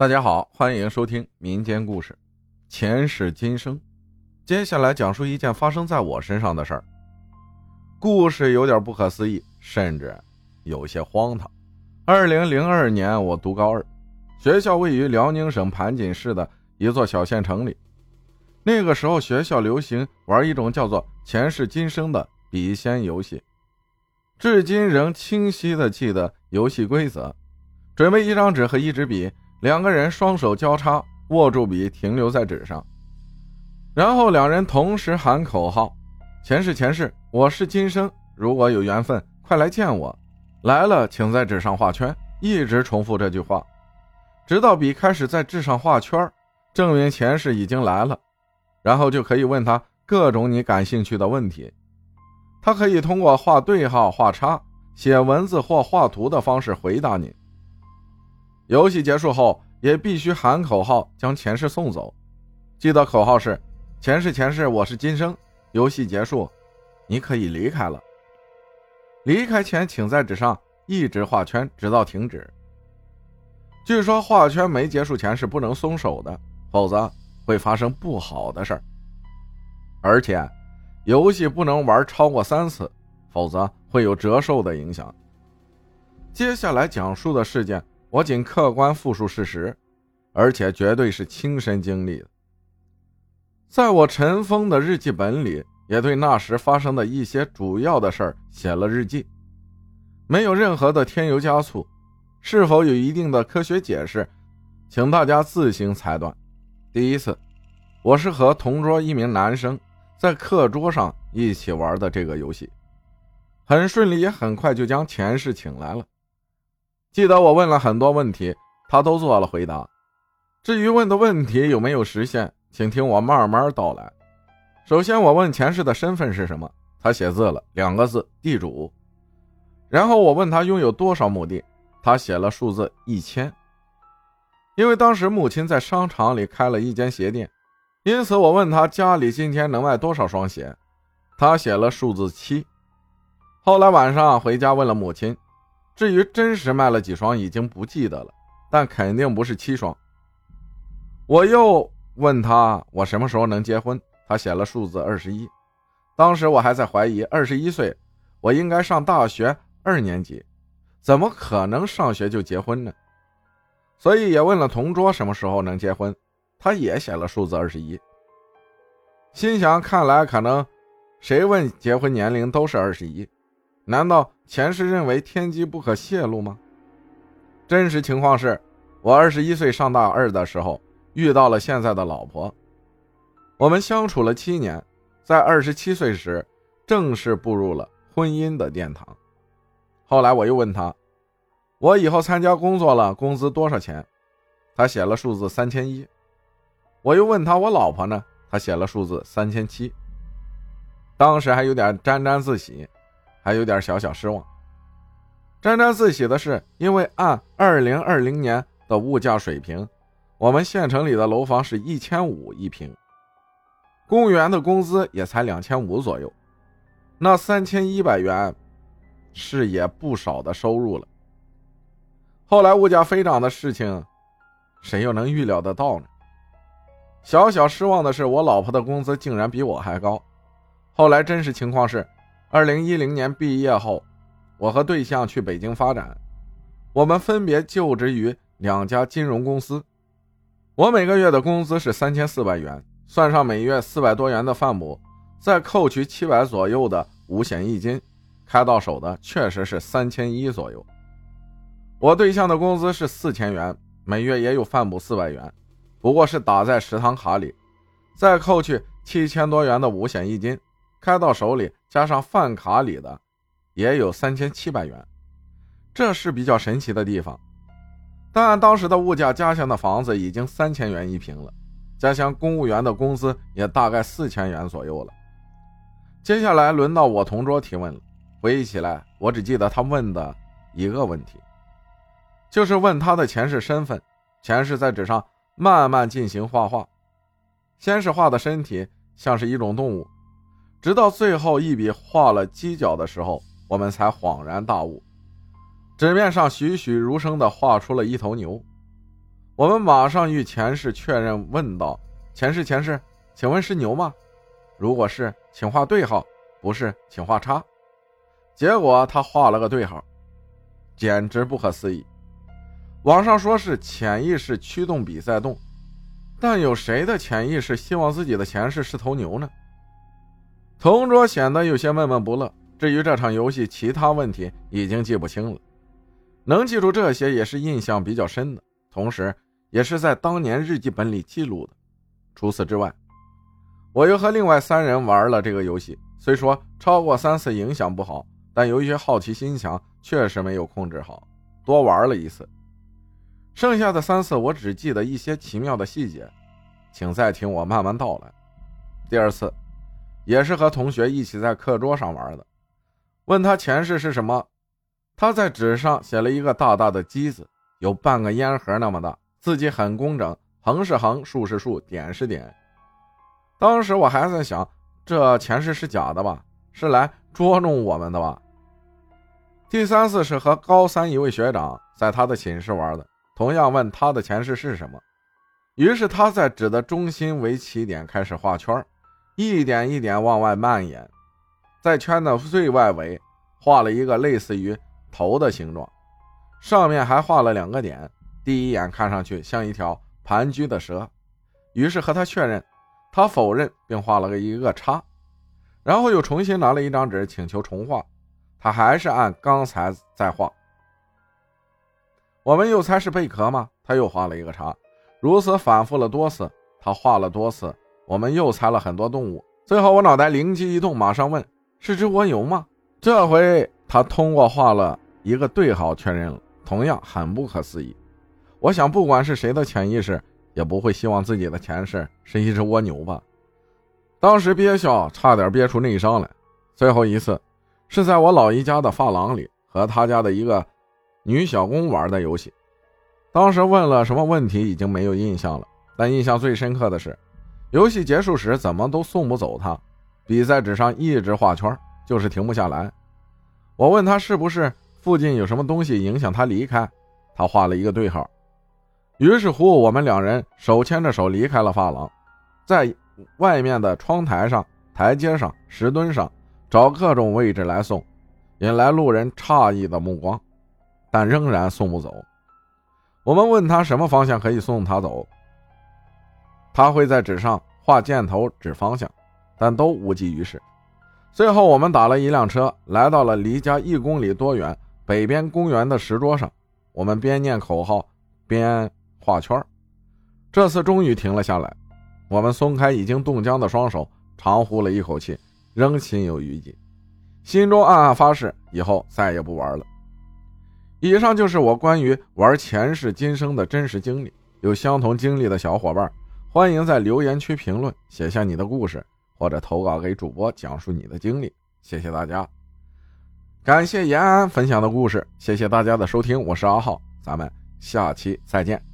大家好，欢迎收听民间故事《前世今生》。接下来讲述一件发生在我身上的事儿。故事有点不可思议，甚至有些荒唐。二零零二年，我读高二，学校位于辽宁省盘锦市的一座小县城里。那个时候，学校流行玩一种叫做“前世今生”的笔仙游戏，至今仍清晰的记得游戏规则：准备一张纸和一支笔。两个人双手交叉握住笔，停留在纸上，然后两人同时喊口号：“前世前世，我是今生，如果有缘分，快来见我。来了，请在纸上画圈。”一直重复这句话，直到笔开始在纸上画圈，证明前世已经来了。然后就可以问他各种你感兴趣的问题，他可以通过画对号、画叉、写文字或画图的方式回答你。游戏结束后，也必须喊口号将前世送走。记得口号是：“前世前世，我是今生。”游戏结束，你可以离开了。离开前，请在纸上一直画圈，直到停止。据说画圈没结束前是不能松手的，否则会发生不好的事儿。而且，游戏不能玩超过三次，否则会有折寿的影响。接下来讲述的事件。我仅客观复述事实，而且绝对是亲身经历的。在我尘封的日记本里，也对那时发生的一些主要的事儿写了日记，没有任何的添油加醋。是否有一定的科学解释，请大家自行裁断。第一次，我是和同桌一名男生在课桌上一起玩的这个游戏，很顺利，也很快就将前世请来了。记得我问了很多问题，他都做了回答。至于问的问题有没有实现，请听我慢慢道来。首先，我问前世的身份是什么，他写字了两个字：地主。然后我问他拥有多少亩地，他写了数字一千。因为当时母亲在商场里开了一间鞋店，因此我问他家里今天能卖多少双鞋，他写了数字七。后来晚上回家问了母亲。至于真实卖了几双，已经不记得了，但肯定不是七双。我又问他我什么时候能结婚，他写了数字二十一。当时我还在怀疑，二十一岁我应该上大学二年级，怎么可能上学就结婚呢？所以也问了同桌什么时候能结婚，他也写了数字二十一。心想，看来可能谁问结婚年龄都是二十一。难道前世认为天机不可泄露吗？真实情况是，我二十一岁上大二的时候遇到了现在的老婆，我们相处了七年，在二十七岁时正式步入了婚姻的殿堂。后来我又问他，我以后参加工作了，工资多少钱？他写了数字三千一。我又问他，我老婆呢？他写了数字三千七。当时还有点沾沾自喜。还有点小小失望。沾沾自喜的是，因为按二零二零年的物价水平，我们县城里的楼房是一千五一平，公务员的工资也才两千五左右，那三千一百元是也不少的收入了。后来物价飞涨的事情，谁又能预料得到呢？小小失望的是，我老婆的工资竟然比我还高。后来真实情况是。二零一零年毕业后，我和对象去北京发展，我们分别就职于两家金融公司。我每个月的工资是三千四百元，算上每月四百多元的饭补，再扣去七百左右的五险一金，开到手的确实是三千一左右。我对象的工资是四千元，每月也有饭补四百元，不过是打在食堂卡里，再扣去七千多元的五险一金。开到手里，加上饭卡里的，也有三千七百元，这是比较神奇的地方。但当时的物价，家乡的房子已经三千元一平了，家乡公务员的工资也大概四千元左右了。接下来轮到我同桌提问了。回忆起来，我只记得他问的一个问题，就是问他的前世身份。前世在纸上慢慢进行画画，先是画的身体像是一种动物。直到最后一笔画了犄角的时候，我们才恍然大悟，纸面上栩栩如生地画出了一头牛。我们马上与前世确认，问道：“前世，前世，请问是牛吗？如果是，请画对号；不是，请画叉。”结果他画了个对号，简直不可思议。网上说是潜意识驱动比赛动，但有谁的潜意识希望自己的前世是头牛呢？同桌显得有些闷闷不乐。至于这场游戏其他问题，已经记不清了。能记住这些，也是印象比较深的，同时也是在当年日记本里记录的。除此之外，我又和另外三人玩了这个游戏，虽说超过三次影响不好，但由于好奇心强，确实没有控制好，多玩了一次。剩下的三次，我只记得一些奇妙的细节，请再听我慢慢道来。第二次，也是和同学一起在课桌上玩的。问他前世是什么，他在纸上写了一个大大的“鸡”字，有半个烟盒那么大，字迹很工整，横是横，竖是竖，点是点。当时我还在想，这前世是假的吧？是来捉弄我们的吧？第三次是和高三一位学长在他的寝室玩的，同样问他的前世是什么，于是他在纸的中心为起点开始画圈，一点一点往外蔓延。在圈的最外围画了一个类似于头的形状，上面还画了两个点，第一眼看上去像一条盘踞的蛇。于是和他确认，他否认，并画了个一个叉，然后又重新拿了一张纸请求重画，他还是按刚才在画。我们又猜是贝壳吗？他又画了一个叉，如此反复了多次，他画了多次，我们又猜了很多动物。最后我脑袋灵机一动，马上问。是只蜗牛吗？这回他通过画了一个对号确认了，同样很不可思议。我想，不管是谁的潜意识，也不会希望自己的前世是一只蜗牛吧。当时憋笑，差点憋出内伤来。最后一次是在我老姨家的发廊里，和他家的一个女小工玩的游戏。当时问了什么问题已经没有印象了，但印象最深刻的是，游戏结束时怎么都送不走他。比赛纸上一直画圈，就是停不下来。我问他是不是附近有什么东西影响他离开，他画了一个对号。于是乎，我们两人手牵着手离开了发廊，在外面的窗台上、台阶上、石墩上找各种位置来送，引来路人诧异的目光，但仍然送不走。我们问他什么方向可以送他走，他会在纸上画箭头指方向。但都无济于事。最后，我们打了一辆车，来到了离家一公里多远北边公园的石桌上。我们边念口号边画圈这次终于停了下来。我们松开已经冻僵的双手，长呼了一口气，仍心有余悸，心中暗暗发誓以后再也不玩了。以上就是我关于玩前世今生的真实经历。有相同经历的小伙伴，欢迎在留言区评论，写下你的故事。或者投稿给主播，讲述你的经历。谢谢大家，感谢延安分享的故事。谢谢大家的收听，我是阿浩，咱们下期再见。